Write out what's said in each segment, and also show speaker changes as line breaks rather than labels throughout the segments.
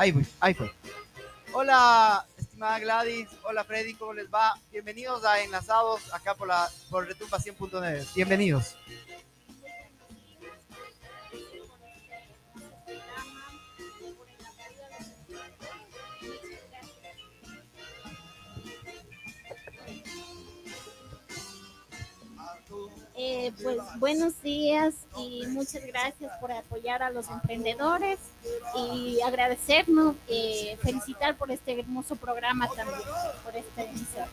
Ahí fue, ahí fue. Hola, estimada Gladys. Hola, Freddy. ¿Cómo les va? Bienvenidos a Enlazados acá por, la, por Retumba 100.9. Bienvenidos.
Eh, pues buenos días y muchas gracias por apoyar a los emprendedores y agradecernos, eh, felicitar por este hermoso programa también, por esta emisión.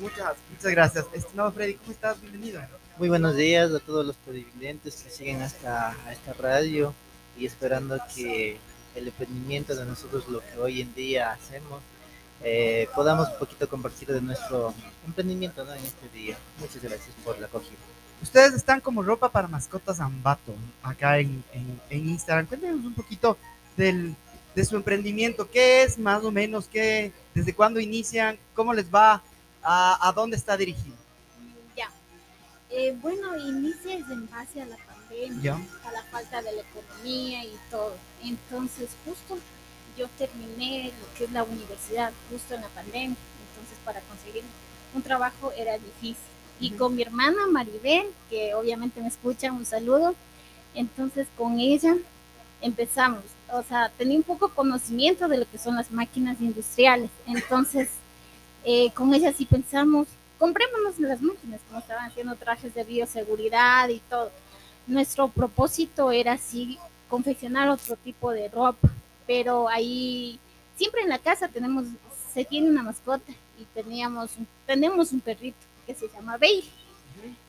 Muchas, muchas gracias. Estimado Freddy, ¿cómo estás? Bienvenido.
Muy buenos días a todos los televidentes que siguen hasta a esta radio y esperando que el emprendimiento de nosotros, lo que hoy en día hacemos, eh, podamos un poquito compartir de nuestro emprendimiento ¿no? en este día. Muchas gracias por la acogida.
Ustedes están como ropa para mascotas Ambato, acá en, en, en Instagram. Cuéntenos un poquito del, de su emprendimiento. ¿Qué es más o menos? ¿Qué, ¿Desde cuándo inician? ¿Cómo les va? ¿A, a dónde está dirigido?
Ya. Eh, bueno, inicia en base a la pandemia,
Ya.
a la falta de la economía y todo. Entonces, justo yo terminé lo que es la universidad justo en la pandemia. Entonces, para conseguir un trabajo era difícil. Y con mi hermana Maribel, que obviamente me escucha, un saludo. Entonces, con ella empezamos. O sea, tenía un poco conocimiento de lo que son las máquinas industriales. Entonces, eh, con ella sí pensamos, comprémonos las máquinas, como estaban haciendo trajes de bioseguridad y todo. Nuestro propósito era así confeccionar otro tipo de ropa, pero ahí siempre en la casa tenemos, se tiene una mascota y teníamos, tenemos un perrito que se llama Bailey.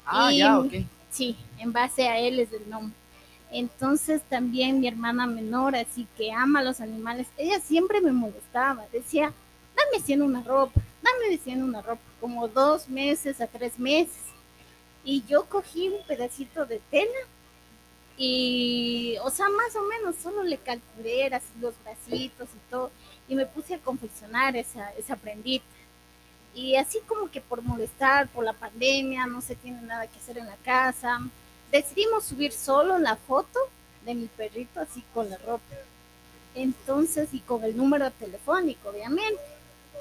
Ah,
Y-
ya, ok.
Sí, en base a él es el nombre. Entonces también mi hermana menor, así que ama a los animales, ella siempre me molestaba, decía, dame haciendo una ropa, dame haciendo una ropa, como dos meses a tres meses. Y yo cogí un pedacito de tela y, o sea, más o menos, solo le calculé así los bracitos y todo, y me puse a confeccionar esa, esa prendita. Y así como que por molestar, por la pandemia, no se tiene nada que hacer en la casa, decidimos subir solo la foto de mi perrito así con la ropa. Entonces, y con el número telefónico, obviamente.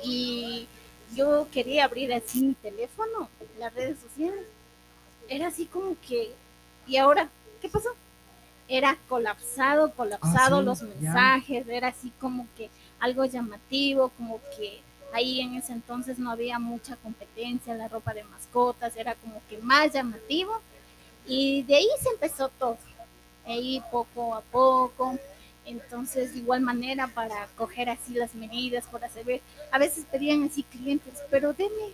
Y yo quería abrir así mi teléfono, las redes sociales. Era así como que, ¿y ahora qué pasó? Era colapsado, colapsado
Ah, sí,
los
ya.
mensajes, era así como que algo llamativo, como que ahí en ese entonces no había mucha competencia en la ropa de mascotas, era como que más llamativo. Y de ahí se empezó todo, ahí poco a poco. Entonces, de igual manera, para coger así las medidas, para saber, a veces pedían así clientes, pero deme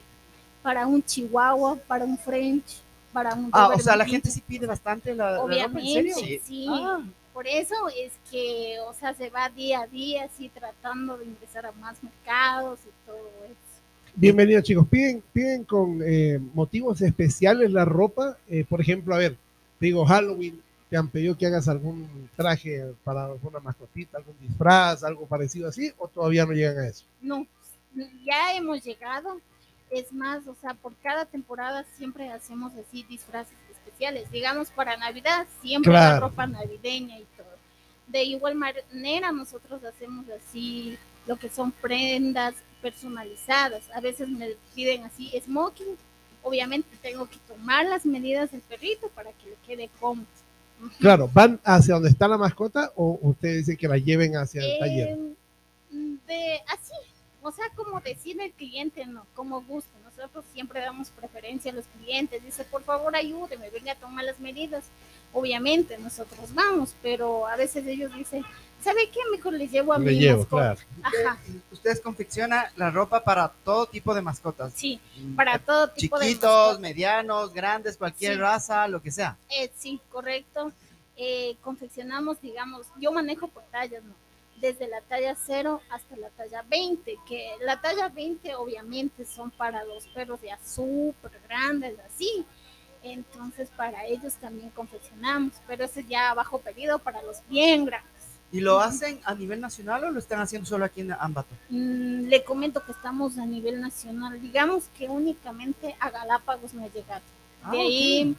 para un chihuahua, para un French, para un
Ah, o sea, la gente sí pide bastante la, la ropa, ¿en
Obviamente,
serio?
sí.
Ah,
Por eso es que, o sea, se va día a día así tratando de ingresar a más mercados y todo eso.
Bienvenidos chicos. Piden, piden con eh, motivos especiales la ropa. Eh, por ejemplo, a ver, digo Halloween, te han pedido que hagas algún traje para alguna mascotita, algún disfraz, algo parecido así, o todavía no llegan a eso.
No, ya hemos llegado. Es más, o sea, por cada temporada siempre hacemos así disfraces especiales. Digamos, para Navidad, siempre la
Claro.
ropa navideña y todo. De igual manera, nosotros hacemos así lo que son prendas personalizadas. A veces me piden así smoking. Obviamente tengo que tomar las medidas del perrito para que le quede cómodo.
Claro, ¿van hacia donde está la mascota o usted dice que la lleven hacia el taller?
Eh, de así, o sea, como decir el cliente, no, como gusta. Nosotros siempre damos preferencia a los clientes. Dice, por favor, ayúdeme, venga a tomar las medidas. Obviamente, nosotros vamos, pero a veces ellos dicen, ¿sabe qué? Mejor les llevo a
Le
mi
llevo,
mascota".
claro.
Ajá,
Ustedes confeccionan la ropa para todo tipo de mascotas.
sí, para todo tipo de
Chiquitos,
mascotas.
medianos, grandes, cualquier
Sí.
raza, lo que sea.
Eh, sí, correcto. Eh, confeccionamos, digamos, yo manejo por tallas, ¿no? Desde la talla 0 hasta la talla 20, que la talla 20 obviamente son para los perros ya súper grandes, así. Entonces para ellos también confeccionamos, pero ese ya bajo pedido para los bien grandes.
¿Y lo hacen a nivel nacional o lo están haciendo solo aquí en Ambato?
Mm, le comento que estamos a nivel nacional, digamos que únicamente a Galápagos me ha llegado.
Ah,
De ahí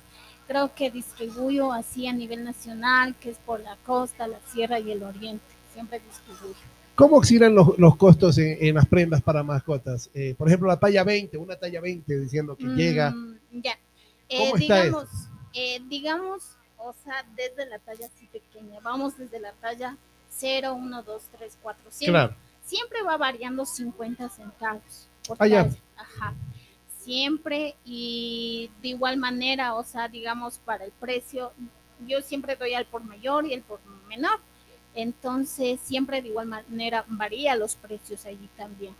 creo que distribuyo así a nivel nacional, que es por la costa, la sierra y el oriente. Siempre.
¿Cómo oscilan los, los costos en, en las prendas para mascotas? Eh, por ejemplo, la talla 20, una talla 20 diciendo que llega.
Mm, Ya.
¿Cómo
Eh,
está
digamos, eh, digamos, o sea, desde la talla así pequeña, vamos desde la talla 0, 1, 2, 3, 4, 5.
Claro.
Siempre va variando 50 centavos por
Ah, ya.
talla. Ajá. Siempre y de igual manera, o sea, digamos, para el precio, yo siempre doy al por mayor y el por menor. Entonces, siempre de igual manera varía los precios allí también.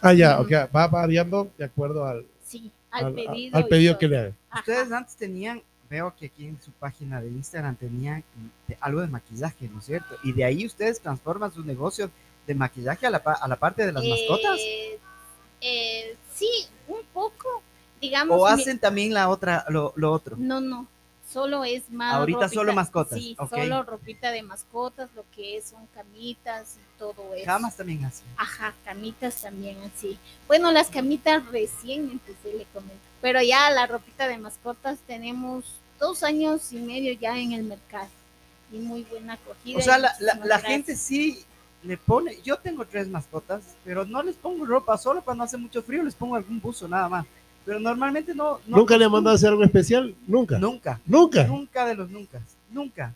Ah, ya,
Ujú.
ok, va variando de acuerdo al,
Sí, al,
al-
pedido.
al pedido que le hagan.
Ustedes antes tenían, veo que aquí en su página de Instagram tenían de- algo de maquillaje, ¿no es cierto? Y de ahí ustedes transforman su negocio de maquillaje a la, pa- a la parte de las mascotas.
Eh, eh, sí, un poco, digamos.
O
mi-
hacen también la otra, lo, lo otro.
No, no, solo es más.
Ahorita solo mascotas,
Sí, solo ropita de mascotas, lo que es son camitas y todo eso.
Camas también hacen.
Ajá, camitas también así. Bueno, las camitas recién empecé, le comento. Pero ya la ropita de mascotas tenemos dos años y medio ya en el mercado. Y muy buena acogida.
O sea, la, la- la gente sí le pone, yo tengo tres mascotas, pero no les pongo ropa, solo cuando hace mucho frío les pongo algún buzo nada más. Pero normalmente no. no
¿Nunca le han mandado a hacer algo especial? Nunca.
Nunca.
Nunca.
Nunca de los nunca. Nunca.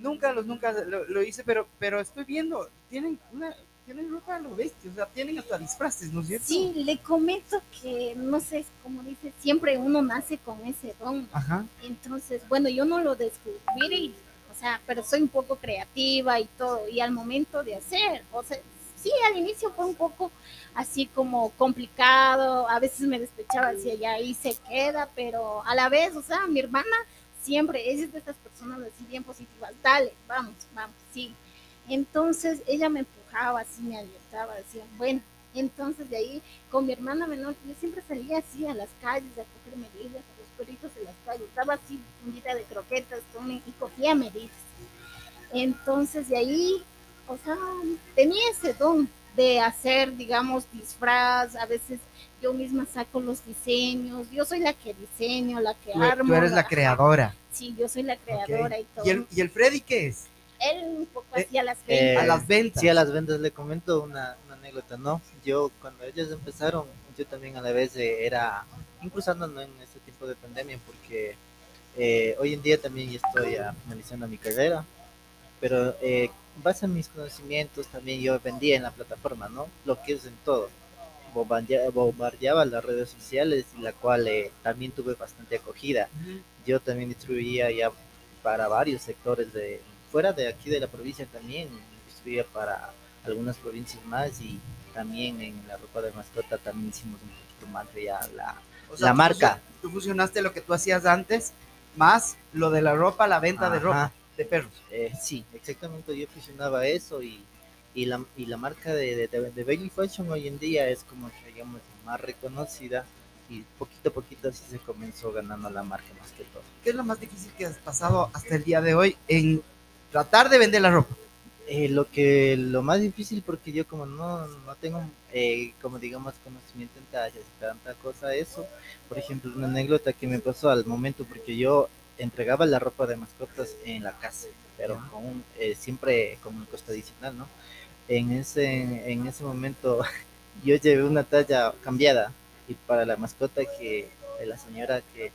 Nunca de los nunca lo, lo hice, pero, pero estoy viendo, tienen una, tienen ropa a lo bestia, o sea, tienen hasta disfraces, ¿no es cierto?
Sí, le comento que, no sé, como dice, siempre uno nace con ese don.
Ajá.
Entonces, bueno, yo no lo descubrí, o sea, pero soy un poco creativa y todo. Y al momento de hacer, o sea, sí, al inicio fue un poco así como complicado. A veces me despechaba, decía, ya ahí se queda, pero a la vez, o sea, mi hermana siempre, es de estas personas así bien positivas, dale, vamos, vamos, sí. Entonces ella me empujaba, así me alentaba, decía, bueno, entonces de ahí con mi hermana menor, yo siempre salía así a las calles a coger medidas a los perritos en las calles, estaba así fundida de croquetas y cogía medidas. Entonces de ahí, o sea, tenía ese don de hacer, digamos, disfraz, a veces yo misma saco los diseños, yo soy la que diseño, la que
Tú,
armo.
tú eres la creadora.
Sí, yo soy la creadora y todo.
¿Y el, ¿Y el Freddy qué es?
Él un poco
Eh,
hacía las
eh,
ventas.
a las ventas.
Sí, a las ventas le comento una, una anécdota, ¿no? Yo, cuando ellos empezaron, yo también a la vez eh, era, incluso ¿no? en este tipo de pandemia, porque eh, hoy en día también estoy ah, finalizando mi carrera, pero eh, en base a mis conocimientos también yo vendía en la plataforma, ¿no? Lo que es en todo. Bombardea- Bombardeaba las redes sociales, y la cual eh, también tuve bastante acogida yo también distribuía ya para varios sectores de fuera de aquí de la provincia también distribuía para algunas provincias más y también en la ropa de mascota también hicimos un poquito más de ya la
O
La
tú
marca.
fusion- Tú fusionaste lo que tú hacías antes, más lo de la ropa, la venta de ropa, de perros.
eh, sí exactamente yo fusionaba eso y, y la y la marca de, de, de Bailey Fashion hoy en día es como digamos más reconocida y poquito a poquito así se comenzó ganando la marca más que todo
¿Qué es lo más difícil que has pasado hasta el día de hoy en tratar de vender la ropa?
Eh, lo que lo más difícil porque yo como no, no tengo eh, como digamos conocimiento en tallas tanta cosa eso por ejemplo una anécdota que me pasó al momento porque yo entregaba la ropa de mascotas en la casa pero con un, eh, siempre con un costo adicional no en ese en ese momento yo llevé una talla cambiada y para la mascota que la señora que,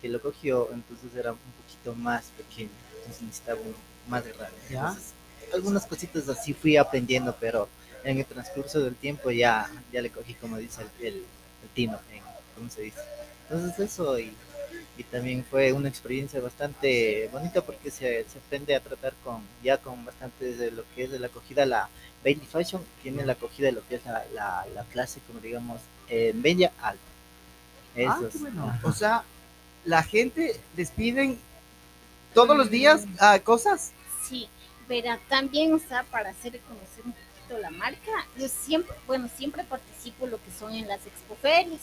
que lo cogió entonces era un poquito más pequeño entonces necesitaba un más grande. Entonces, algunas cositas así fui aprendiendo, pero en el transcurso del tiempo ya, ya le cogí, como dice el, el, el tino, en- ¿cómo se dice? Entonces eso y, y también fue una experiencia bastante bonita porque se, se aprende a tratar con ya con bastante de lo que es de la acogida, la Bailey Fashion tiene la acogida de lo que es la, la, la clase, como digamos, eh, media alta. Eso
Ah,
es.
qué bueno.
Ajá.
O sea, la gente les piden todos los días ah, cosas.
Sí, pero también, o sea, para hacer conocer un poquito la marca, yo siempre, bueno, siempre participo lo que son en las expoferias,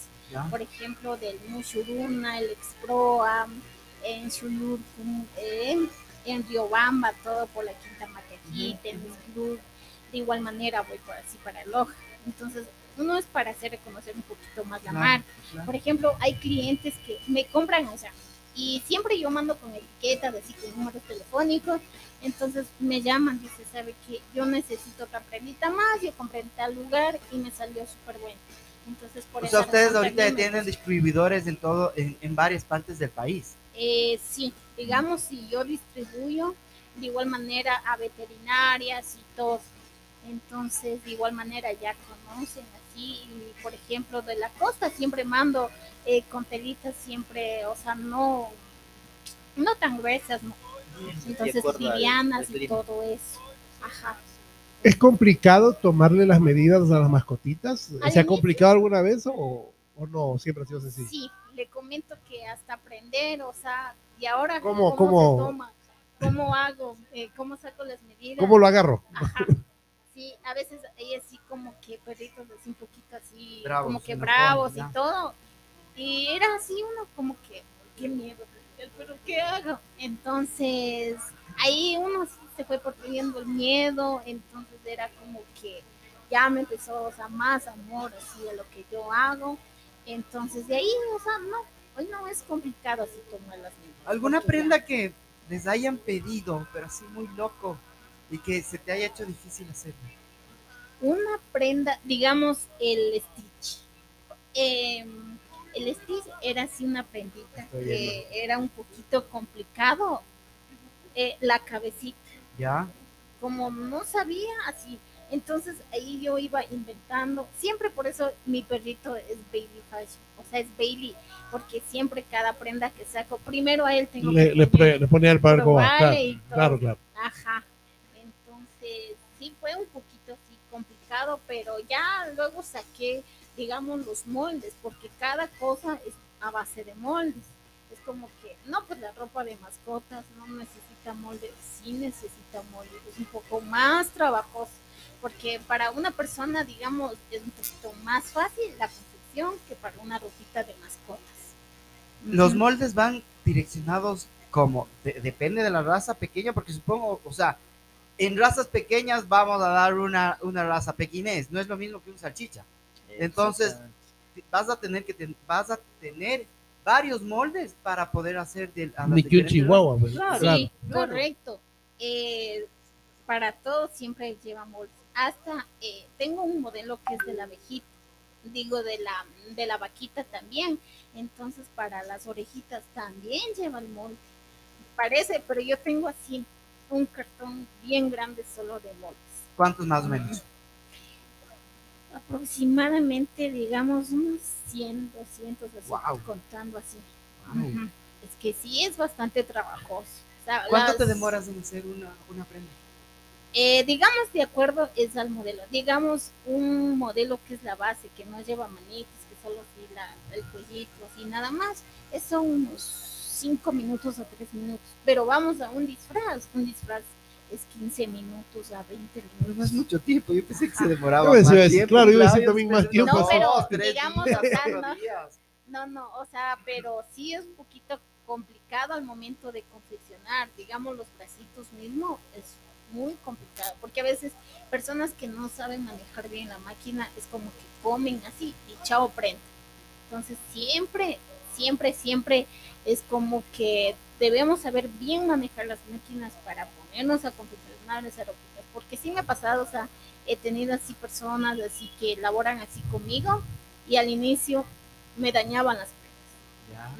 por ejemplo, del Mushuruna, el Exproa, en Shulur, en, en Riobamba, todo por la Quinta Maquejita, en Miss Club. De igual manera voy por así para Loja. Entonces, uno es para hacer reconocer un poquito más la
Claro,
marca.
claro.
Por ejemplo, hay clientes que me compran, o sea, Y siempre yo mando con etiqueta, decir con números telefónicos. Entonces me llaman, dice, sabe que yo necesito otra prendita más, yo compré en tal lugar y me salió súper bueno. Entonces, por
O sea, ustedes ahorita tienen distribuidores en todo, en, en varias partes del país.
Eh, sí, digamos, si yo distribuyo de igual manera a veterinarias y todo. Entonces, de igual manera ya conocen así. Y, por ejemplo, de la costa siempre mando eh, con telitas siempre, o sea, no, no tan gruesas, ¿no? Entonces, livianas y todo eso. Ajá.
¿Es complicado tomarle las medidas a las mascotitas?
Al
¿Se ha
inicio-
complicado alguna vez o, o no? Siempre ha sido sencillo.
Sí, le comento que hasta aprender, o sea, y ahora
¿Cómo-
cómo,
cómo?
se toma, cómo hago, eh, cómo saco las medidas.
¿Cómo lo agarro?
Ajá. Sí, a veces hay así como que perritos así un poquito así,
Bravos,
como que bravos
ya.
y todo. Y era así uno como que, qué miedo, pero ¿qué hago? Entonces, ahí uno sí se fue perdiendo el miedo, entonces era como que ya me empezó, o sea, más amor así a lo que yo hago. Entonces, de ahí, o sea, no, hoy no es complicado así tomar las medidas.
¿Alguna prenda que les hayan pedido, pero así muy loco, y que se te haya hecho difícil hacerlo?
una prenda, digamos el Stitch. Eh, el Stitch era así una prendita
Estoy
que era un poquito complicado. Eh, la cabecita,
¿Ya?
como no sabía así, entonces ahí yo iba inventando. Siempre por eso mi perrito es Bailey Fashion, o sea, es Bailey, porque siempre cada prenda que saco, primero a él tengo
Le,
que
le,
poner-
pre- le pone al padre cómo va. Claro, claro, claro.
Ajá. Entonces, sí fue un poquito así complicado, pero ya luego saqué, digamos, los moldes, porque cada cosa es a base de moldes. Es como que, no, pues la ropa de mascotas no necesita moldes, sí necesita moldes, es un poco más trabajoso, porque para una persona, digamos, es un poquito más fácil la confección que para una ropita de mascotas.
Los moldes van direccionados como, de- depende de la raza pequeña, porque supongo, o sea, en razas pequeñas vamos a dar una, una raza pequinés, no es lo mismo que un salchicha. Entonces. Vas a tener que ten- vas a tener varios moldes para poder hacer del a
Ni que chihuahua. pues.
Claro.
Claro.
Sí,
claro.
correcto. Eh, para todo siempre lleva moldes. Hasta eh, tengo un modelo que es de la abejita, digo de la de la vaquita también. Entonces para las orejitas también lleva el molde. Parece, pero yo tengo así un cartón bien grande solo de moldes.
¿Cuántos más o menos?
Aproximadamente, digamos, unos 100, 200, así, contando así.
Wow.
Es que sí es bastante trabajoso. O sea,
¿Cuánto
las-
te demoras en hacer una, una prenda?
Eh, digamos, de acuerdo es al modelo. Digamos, un modelo que es la base, que no lleva manitos, que solo así la, el cuellito, así nada más. Es son unos 5 minutos a 3 minutos. Pero vamos a un disfraz. Un disfraz es 15 minutos a 20
No
minutos.
es mucho tiempo, yo pensé que se demoraba
Yo pensé,
más tiempo.
claro,
yo
también más
pensé,
tiempo,
No, pero digamos, o sea, no-. No, no, o sea, pero sí es un poquito complicado al momento de confeccionar. Digamos, los bracitos mismo es muy complicado, porque a veces personas que no saben manejar bien la máquina es como que comen así y chao prenda. Entonces siempre, siempre, siempre es como que debemos saber bien manejar las máquinas para ponernos a confeccionar esas ropitas, porque sí me ha pasado, o sea, he tenido así personas así que laboran así conmigo y al inicio me dañaban las prendas.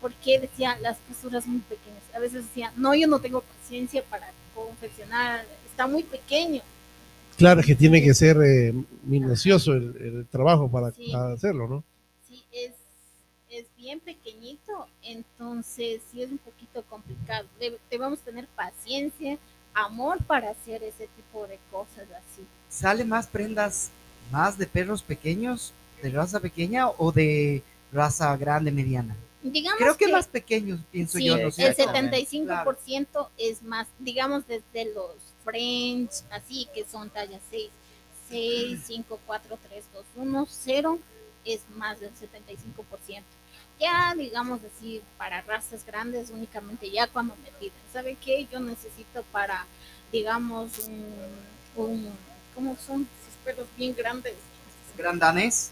Porque decía las costuras muy pequeñas. A veces decía, no, yo no tengo paciencia para confeccionar, está muy pequeño.
Claro que tiene que ser eh, minucioso el, el trabajo para,
Sí.
para hacerlo, ¿no?
Sí, es, es bien pequeñito, entonces sí es un poquito complicado. Debe- debemos tener paciencia, amor para hacer ese tipo de cosas así.
¿Sale más prendas más de perros pequeños, de raza pequeña o de raza grande, mediana?
Digamos
Creo que, más pequeños, pienso
Sí,
yo, ¿no es
el
cierto?
75% es más, digamos, desde los French, así que son tallas 6, 6, 5, 4, 3, 2, 1, 0, es más del 75%. Ya, digamos así, para razas grandes, únicamente ya cuando me piden, ¿sabe qué? Yo necesito para, digamos, un, un ¿cómo son? Esos perros bien grandes.
Gran danés,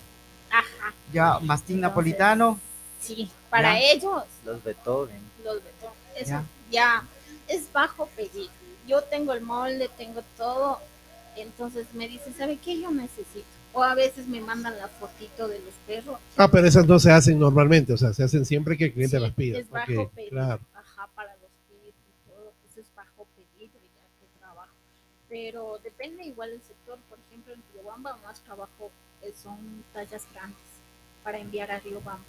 Ajá.
ya mastín
Entonces,
napolitano.
Sí, para
Ya.
ellos,
Los Beethoven.
los Beethoven, eso
Ya.
ya. es bajo pedir. Yo tengo el molde, tengo todo, entonces me dicen, ¿sabe qué yo necesito? O a veces me mandan la fotito de los perros.
Ah, pero esas no se hacen normalmente, o sea, se hacen siempre que el cliente
Sí,
las pida.
Es bajo
Ok,
pedido.
claro.
Ajá, para los pedidos y todo. Eso es bajo pedido y ya que trabajo. Pero depende igual del sector. Por ejemplo, en Riobamba más trabajo eh, son tallas grandes para enviar a Riobamba.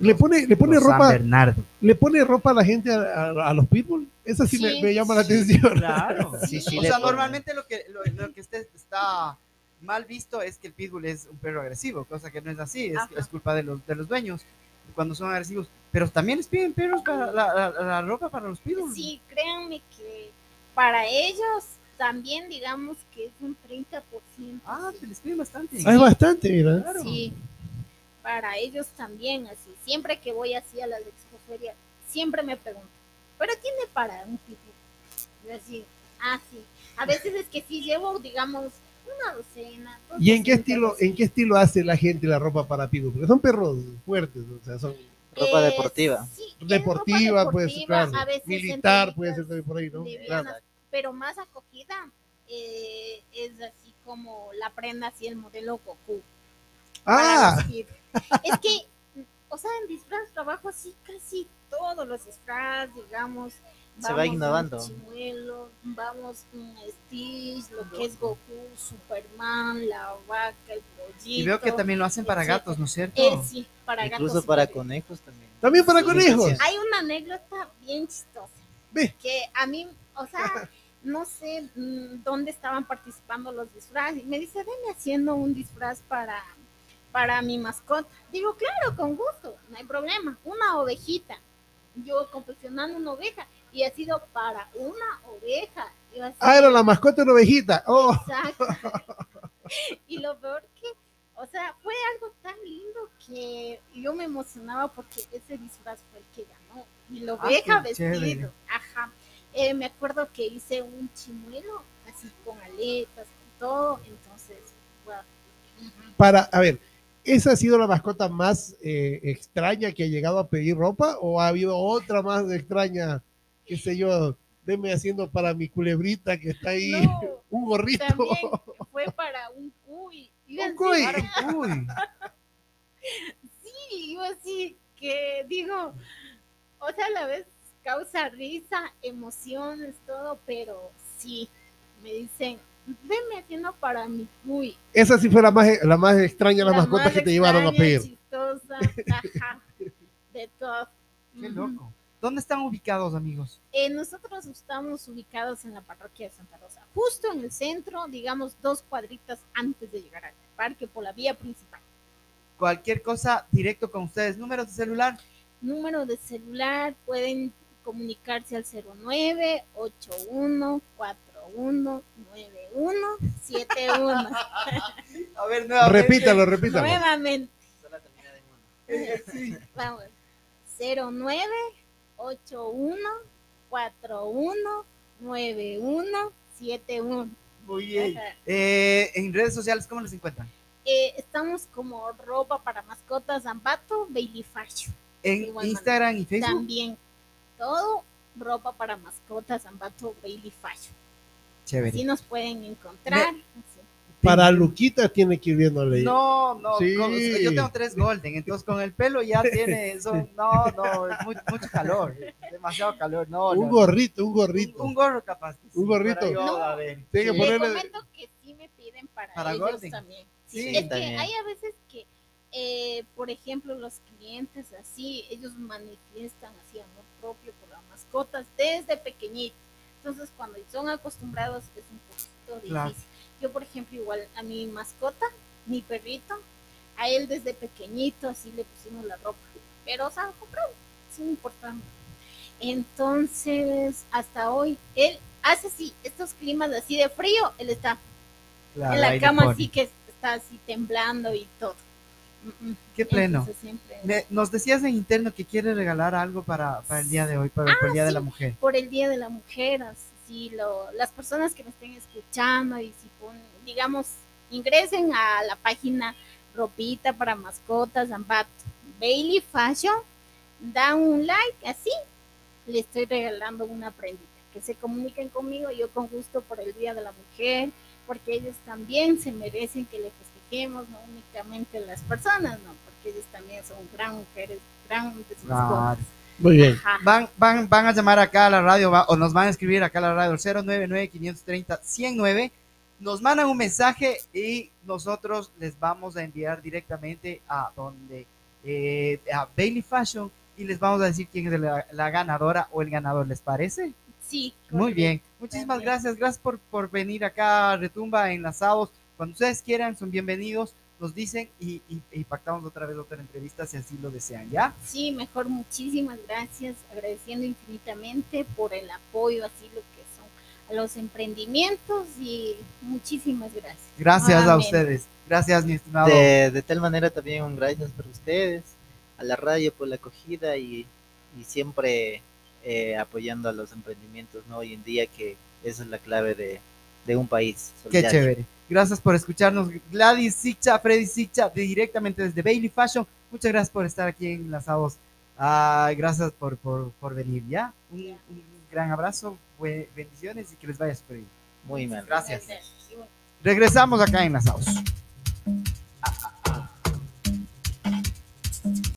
Le pone, le pone ropa,
Bernardo.
le pone ropa a la gente a, a- a los pitbull. Esa sí, me,
Sí,
me llama la
sí,
atención.
Claro.
Sí, sí,
o sea, normalmente lo que, lo, lo que este- está mal visto es que el pitbull es un perro agresivo, cosa que no es así, es, culpa de los, de los dueños cuando son agresivos. Pero también les piden perros para la, la- la ropa para los pitbulls.
Sí, créanme que para ellos también digamos que es un 30%.
Ah,
sí.
se les piden bastante.
Es bastante, mira.
Claro.
Sí, para ellos también, así. Siempre que voy así a la expoferia, siempre me preguntan, ¿pero tiene para un pitbull? Yo así, ah, sí. A veces es que sí llevo, digamos, una docena. dos
¿Y en qué estilo, en qué estilo hace la gente la ropa para pitbull? Porque son perros fuertes, o sea, son
Ropa
Eh,
deportiva.
sí,
deportiva,
ropa
pues,
deportiva,
claro.
a veces
Militar puede ser también por ahí, ¿no?
pero más acogida eh, es así como la prenda, así el modelo Goku.
Ah.
Es que, o sea, en disfraz trabajo así casi todos los disfraz, digamos.
Se va
un Chimuelo, vamos un Stitch, lo que es Goku, Superman, la vaca, el pollito.
Y veo que también lo hacen para
etcétera.
gatos, ¿no es cierto?
Eh, sí, para
Incluso
gatos y
para
perritos.
conejos también.
también para
Sí,
conejos.
sí,
Hay una anécdota bien chistosa.
Ve.
Que a mí, o sea, no sé mm, dónde estaban participando los disfraces. Y me dice, venme haciendo un disfraz para, para mi mascota. Digo, claro, con gusto, no hay problema. Una ovejita. Yo confeccionando una oveja. Y ha sido para una oveja.
Ah, era la mascota de una ovejita. Oh,
Exacto. y lo peor que, o sea, fue algo tan lindo que yo me emocionaba porque ese disfraz fue el que ganó. Y lo
Ah,
oveja
chévere.
vestido. Ajá. Eh, me acuerdo que hice un chimuelo así con aletas y todo. Entonces. Ujú.
para, a ver, ¿esa ha sido la mascota más eh, extraña que ha llegado a pedir ropa? ¿O ha habido otra más extraña, qué sé yo, deme haciendo para mi culebrita que está ahí,
No,
un gorrito?
también fue para un cuy.
Un cuy.
Sí, yo así que digo, o sea, a la vez causa risa, emociones, todo, pero sí, me dicen, venme haciendo para mi cuy.
Esa sí fue la más, la más extraña, la,
La
mascota
más
que te llevaron a pedir.
chistosa, ajá, de todo.
Qué loco. ¿Dónde están ubicados, amigos?
Eh, nosotros estamos ubicados en la parroquia de Santa Rosa, justo en el centro, digamos dos cuadritas antes de llegar al parque por la vía principal.
Cualquier cosa, directo con ustedes. Números de celular.
Número de celular, pueden comunicarse al 09 81 41 91 71.
A ver, nuevamente.
Repítalo, repítalo.
Nuevamente,
sí.
vamos. 09 81 41 91 71.
Muy bien. Eh, en redes sociales, ¿cómo los encuentran?
Eh, estamos como ropa para mascotas Zambato, Baby Fashion.
En Instagram y Facebook.
También todo ropa para mascotas Zambato, Baby Fashion.
Chévere.
Así nos pueden encontrar. así.
Para Luquita tiene que ir viéndole.
No, no,
Sí.
con- yo tengo tres golden, entonces con el pelo ya tiene eso. No, no, es muy- mucho calor, demasiado calor. No,
un
no,
gorrito, un gorrito.
Un, un gorro capaz. que sí,
Un gorrito.
yo,
No.
a ver.
Tiene que ponerle-
comento que sí me piden para,
Para
ellos
Golden.
también.
Sí,
es que hay a veces que, eh, por ejemplo, los clientes así, ellos manifiestan así amor propio por las mascotas desde pequeñitos. Entonces, cuando son acostumbrados es un poquito
Claro.
Yo, por ejemplo, igual a mi mascota, mi perrito, a él desde pequeñito así le pusimos la ropa. Pero, o sea, comprado, sin importar. Entonces, hasta hoy, él hace así, estos climas así de frío, él está
Claro,
en la cama así que está así temblando y todo.
Qué pleno.
Siempre-
nos decías en interno que quieres regalar algo para, para el día de hoy, para, para el día de la mujer.
por el Día de la Mujer, así lo, las personas que me estén escuchando y si ponen, digamos, ingresen a la página Ropita para Mascotas Zambato, Bailey Fashion, da un like así, le estoy regalando una prendita. Que se comuniquen conmigo, yo con gusto por el Día de la Mujer, porque ellos también se merecen que le festejemos, no únicamente las personas, no, porque ellos también son gran mujeres, grandes
Claro.
Muy bien.
Ajá.
Van, van, van a llamar acá a la radio va- o nos van a escribir acá a la radio 099-530-109. Nos mandan un mensaje y nosotros les vamos a enviar directamente a donde eh, a Bailey Fashion y les vamos a decir quién es la, la ganadora o el ganador, ¿les parece?
Sí.
Muy bien. Muchísimas gracias. Gracias por, por venir acá a Retumba Enlazados. Cuando ustedes quieran, son bienvenidos. Nos dicen y, y, y pactamos otra vez otra entrevista si así lo desean, ¿ya?
Sí, mejor muchísimas gracias, agradeciendo infinitamente por el apoyo, así lo que son a los emprendimientos y muchísimas gracias.
Gracias a ustedes. Gracias, mi estimado.
De, de tal manera también un gracias para ustedes, a la radio por la acogida y, y siempre eh, apoyando a los emprendimientos, ¿no? Hoy en día que esa es la clave de, de un país.
Qué
solidario.
chévere. Gracias por escucharnos. Gladys Sicha, Freddy Sicha, de- directamente desde Bailey Fashion. Muchas gracias por estar aquí enlazados. Ah, gracias por, por, por venir, ¿ya? Un, un gran abrazo, bendiciones y que les vaya súper bien.
Muy mal.
Gracias.
Bueno,
Regresamos acá enlazados.